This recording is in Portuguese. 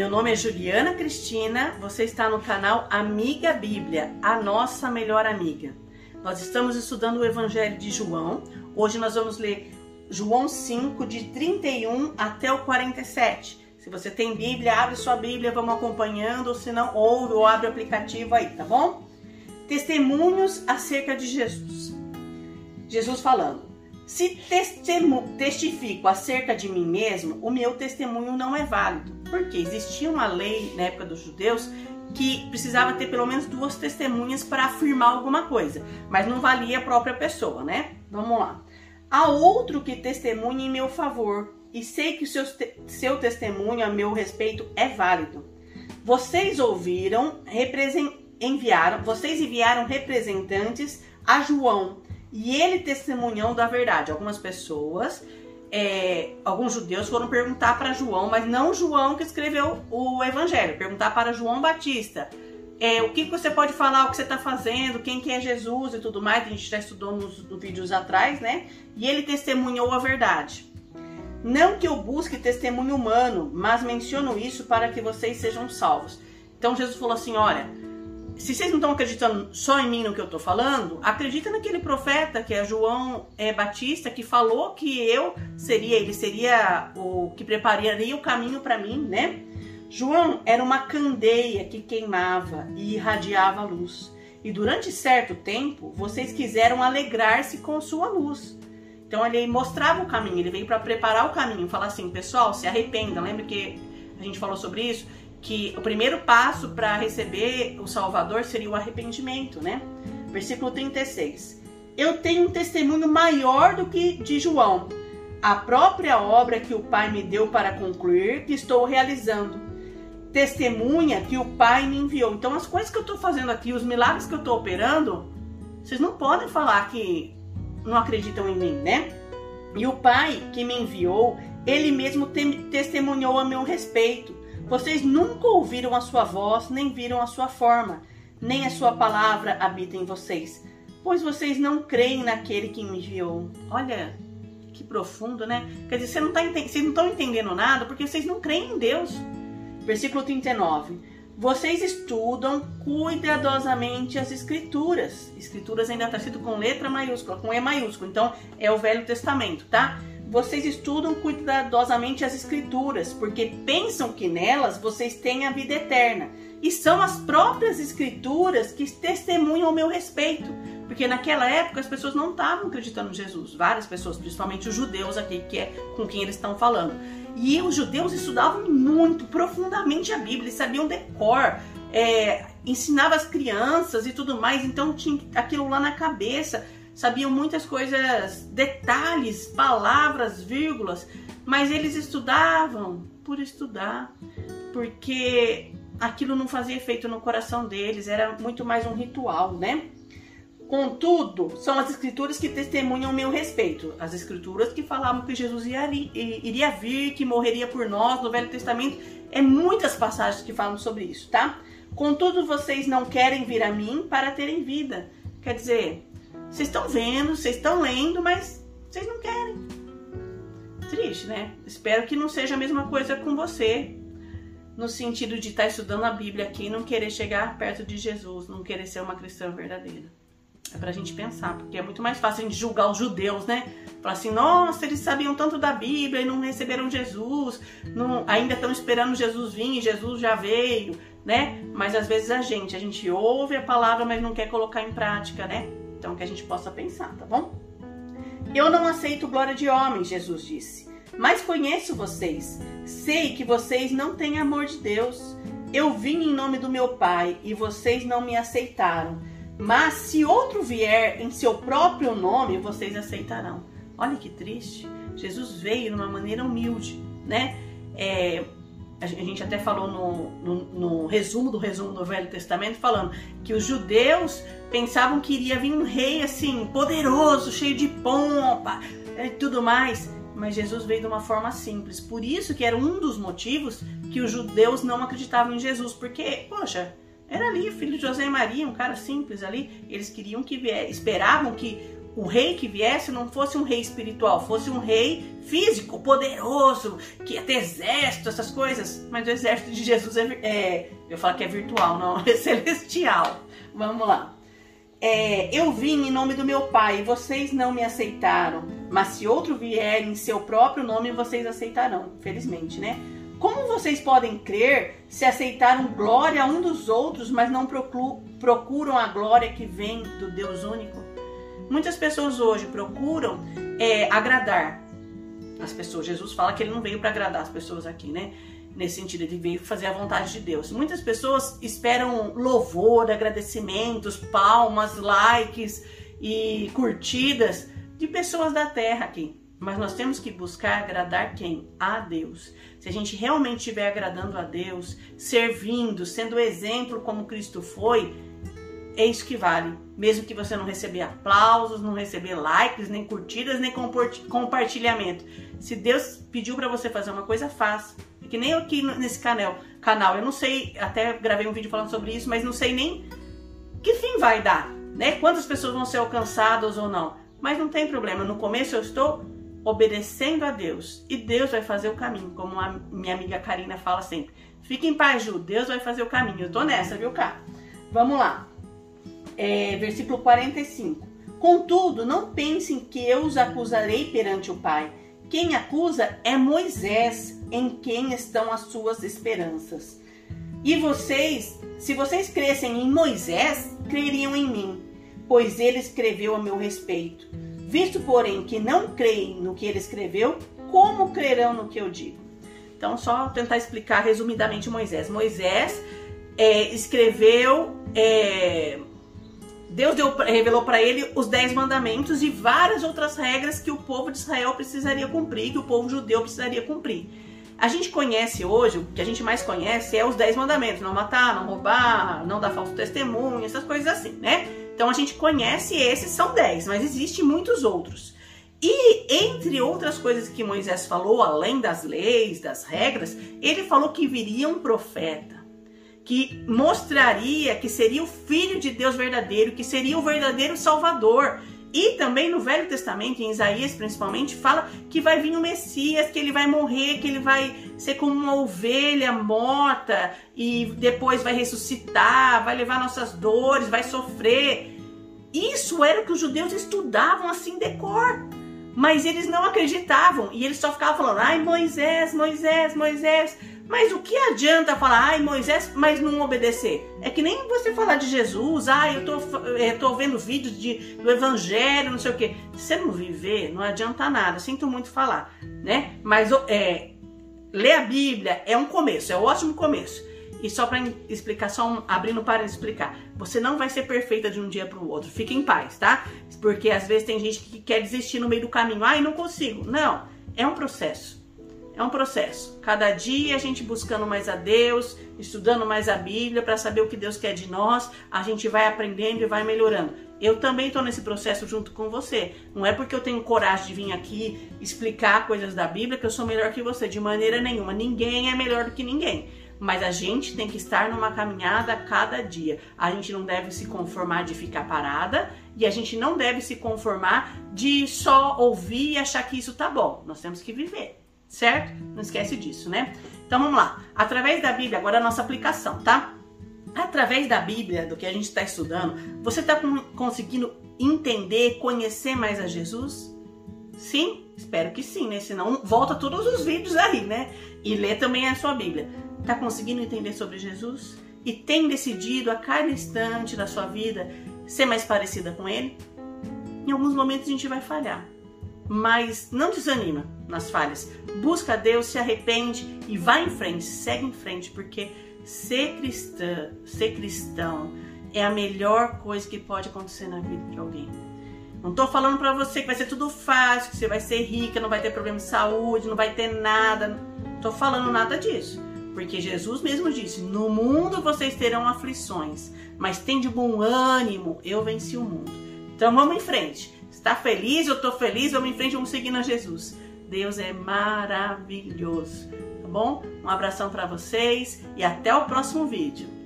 Meu nome é Juliana Cristina, você está no canal Amiga Bíblia, a nossa melhor amiga. Nós estamos estudando o Evangelho de João. Hoje nós vamos ler João 5, de 31 até o 47. Se você tem Bíblia, abre sua Bíblia, vamos acompanhando, ou se não, ouve ou abre o aplicativo aí, tá bom? Testemunhos acerca de Jesus. Jesus falando: Se testifico acerca de mim mesmo, o meu testemunho não é válido. Porque existia uma lei na época dos judeus que precisava ter pelo menos duas testemunhas para afirmar alguma coisa, mas não valia a própria pessoa, né? Vamos lá. Há outro que testemunha em meu favor, e sei que seu, seu testemunho a meu respeito é válido. Vocês ouviram, enviaram, vocês enviaram representantes a João, e ele testemunhou da verdade. Algumas pessoas é, alguns judeus foram perguntar para João, mas não João que escreveu o Evangelho, perguntar para João Batista. É, o que, que você pode falar, o que você está fazendo, quem que é Jesus e tudo mais, a gente já estudou nos, nos vídeos atrás, né? E ele testemunhou a verdade. Não que eu busque testemunho humano, mas menciono isso para que vocês sejam salvos. Então Jesus falou assim: olha, se vocês não estão acreditando só em mim no que eu estou falando, acredita naquele profeta que é João é, Batista que falou que eu seria, ele seria o que prepararia o caminho para mim, né? João era uma candeia que queimava e irradiava luz. E durante certo tempo, vocês quiseram alegrar-se com sua luz. Então ele mostrava o caminho, ele veio para preparar o caminho, falar assim, pessoal, se arrependa. Lembra que a gente falou sobre isso? Que o primeiro passo para receber o Salvador seria o arrependimento, né? Versículo 36. Eu tenho um testemunho maior do que de João, a própria obra que o Pai me deu para concluir, que estou realizando. Testemunha que o Pai me enviou. Então, as coisas que eu estou fazendo aqui, os milagres que eu estou operando, vocês não podem falar que não acreditam em mim, né? E o Pai que me enviou, ele mesmo testemunhou a meu respeito. Vocês nunca ouviram a sua voz, nem viram a sua forma, nem a sua palavra habita em vocês, pois vocês não creem naquele que me enviou. Olha, que profundo, né? Quer dizer, não, tá, vocês não estão entendendo nada porque vocês não creem em Deus. Versículo 39. Vocês estudam cuidadosamente as escrituras. Escrituras ainda está escrito com letra maiúscula, com E maiúsculo. Então é o Velho Testamento, tá? Vocês estudam cuidadosamente as Escrituras, porque pensam que nelas vocês têm a vida eterna. E são as próprias Escrituras que testemunham o meu respeito. Porque naquela época as pessoas não estavam acreditando em Jesus. Várias pessoas, principalmente os judeus aqui, que é com quem eles estão falando. E os judeus estudavam muito, profundamente a Bíblia, sabiam decor, é, ensinava as crianças e tudo mais, então tinha aquilo lá na cabeça sabiam muitas coisas, detalhes, palavras, vírgulas, mas eles estudavam por estudar, porque aquilo não fazia efeito no coração deles, era muito mais um ritual, né? Contudo, são as escrituras que testemunham o meu respeito. As escrituras que falavam que Jesus iria vir, que morreria por nós no Velho Testamento. É muitas passagens que falam sobre isso, tá? Contudo, vocês não querem vir a mim para terem vida. Quer dizer, vocês estão vendo, vocês estão lendo, mas vocês não querem. Triste, né? Espero que não seja a mesma coisa com você. No sentido de estar tá estudando a Bíblia aqui e não querer chegar perto de Jesus, não querer ser uma cristã verdadeira. É pra gente pensar, porque é muito mais fácil a gente julgar os judeus, né? Falar assim, nossa, eles sabiam tanto da Bíblia e não receberam Jesus, não, ainda estão esperando Jesus vir e Jesus já veio, né? Mas às vezes a gente, a gente ouve a palavra, mas não quer colocar em prática, né? Então, que a gente possa pensar, tá bom? Eu não aceito glória de homens, Jesus disse, mas conheço vocês. Sei que vocês não têm amor de Deus. Eu vim em nome do meu Pai e vocês não me aceitaram. Mas se outro vier em seu próprio nome, vocês aceitarão. Olha que triste. Jesus veio de uma maneira humilde, né? É, a gente até falou no, no, no, resumo do resumo do Velho Testamento, falando que os judeus pensavam que iria vir um rei assim, poderoso, cheio de pompa e tudo mais. Mas Jesus veio de uma forma simples. Por isso que era um dos motivos que os judeus não acreditavam em Jesus. Porque, poxa, era ali, filho de José e Maria, um cara simples ali. Eles queriam que vier, esperavam que o rei que viesse não fosse um rei espiritual, fosse um rei físico, poderoso, que ia ter exército, essas coisas. Mas o exército de Jesus é, é eu falo que é virtual, não, é celestial. Vamos lá. É, eu vim em nome do meu Pai e vocês não me aceitaram. Mas se outro vier em seu próprio nome, vocês aceitarão. Felizmente, né? Como vocês podem crer se aceitaram glória um dos outros, mas não procuram a glória que vem do Deus único? Muitas pessoas hoje procuram é, agradar as pessoas. Jesus fala que ele não veio para agradar as pessoas aqui, né? Nesse sentido, ele veio fazer a vontade de Deus. Muitas pessoas esperam louvor, agradecimentos, palmas, likes e curtidas de pessoas da terra aqui. Mas nós temos que buscar agradar quem? A Deus. Se a gente realmente estiver agradando a Deus, servindo, sendo exemplo como Cristo foi, é isso que vale. Mesmo que você não receber aplausos, não receber likes, nem curtidas, nem compartilhamento. Se Deus pediu para você fazer uma coisa, faça. É que nem aqui nesse canal, canal, eu não sei, até gravei um vídeo falando sobre isso, mas não sei nem que fim vai dar, né? Quantas pessoas vão ser alcançadas ou não. Mas não tem problema. No começo eu estou obedecendo a Deus e Deus vai fazer o caminho, como a minha amiga Karina fala sempre. Fique em paz, Ju, Deus vai fazer o caminho. Eu tô nessa, viu, cá? Vamos lá. É, versículo 45. Contudo, não pensem que eu os acusarei perante o Pai. Quem acusa é Moisés, em quem estão as suas esperanças. E vocês, se vocês crescem em Moisés, creriam em mim, pois ele escreveu a meu respeito. Visto, porém, que não creem no que ele escreveu, como crerão no que eu digo? Então, só tentar explicar resumidamente Moisés. Moisés é, escreveu, é, Deus deu, revelou para ele os dez mandamentos e várias outras regras que o povo de Israel precisaria cumprir, que o povo judeu precisaria cumprir. A gente conhece hoje, o que a gente mais conhece é os dez mandamentos: não matar, não roubar, não dar falso testemunho, essas coisas assim, né? Então a gente conhece esses, são 10, mas existem muitos outros. E entre outras coisas que Moisés falou, além das leis, das regras, ele falou que viria um profeta que mostraria que seria o filho de Deus verdadeiro, que seria o verdadeiro Salvador, e também no Velho Testamento, em Isaías principalmente, fala que vai vir o Messias, que ele vai morrer, que ele vai ser como uma ovelha morta e depois vai ressuscitar, vai levar nossas dores, vai sofrer. Isso era o que os judeus estudavam assim de cor. Mas eles não acreditavam e eles só ficavam falando: ai, Moisés, Moisés, Moisés. Mas o que adianta falar, ai Moisés, mas não obedecer? É que nem você falar de Jesus, ai eu tô, eu é, tô vendo vídeos de, do evangelho, não sei o que. Se você não viver, não adianta nada, sinto muito falar, né? Mas é, ler a Bíblia é um começo, é um ótimo começo. E só para explicar, só um, abrindo para explicar, você não vai ser perfeita de um dia para o outro. Fique em paz, tá? Porque às vezes tem gente que quer desistir no meio do caminho. Ai, não consigo. Não, é um processo. É um processo. Cada dia a gente buscando mais a Deus, estudando mais a Bíblia para saber o que Deus quer de nós, a gente vai aprendendo e vai melhorando. Eu também estou nesse processo junto com você. Não é porque eu tenho coragem de vir aqui explicar coisas da Bíblia que eu sou melhor que você, de maneira nenhuma. Ninguém é melhor do que ninguém. Mas a gente tem que estar numa caminhada cada dia. A gente não deve se conformar de ficar parada e a gente não deve se conformar de só ouvir e achar que isso tá bom. Nós temos que viver certo? Não esquece disso, né? Então vamos lá. Através da Bíblia, agora a nossa aplicação, tá? Através da Bíblia, do que a gente está estudando, você está conseguindo entender, conhecer mais a Jesus? Sim? Espero que sim, né? Senão volta todos os vídeos aí, né? E lê também a sua Bíblia. Tá conseguindo entender sobre Jesus? E tem decidido a cada instante da sua vida ser mais parecida com Ele? Em alguns momentos a gente vai falhar mas não desanima nas falhas. Busca Deus, se arrepende e vai em frente, segue em frente, porque ser cristã, ser cristão é a melhor coisa que pode acontecer na vida de alguém. Não tô falando para você que vai ser tudo fácil, que você vai ser rica, não vai ter problema de saúde, não vai ter nada. Não tô falando nada disso. Porque Jesus mesmo disse: No mundo vocês terão aflições, mas tem de bom ânimo, eu venci o mundo. Então vamos em frente. Está feliz? Eu estou feliz. Vamos em frente, vamos seguindo a Jesus. Deus é maravilhoso. Tá bom? Um abração para vocês e até o próximo vídeo.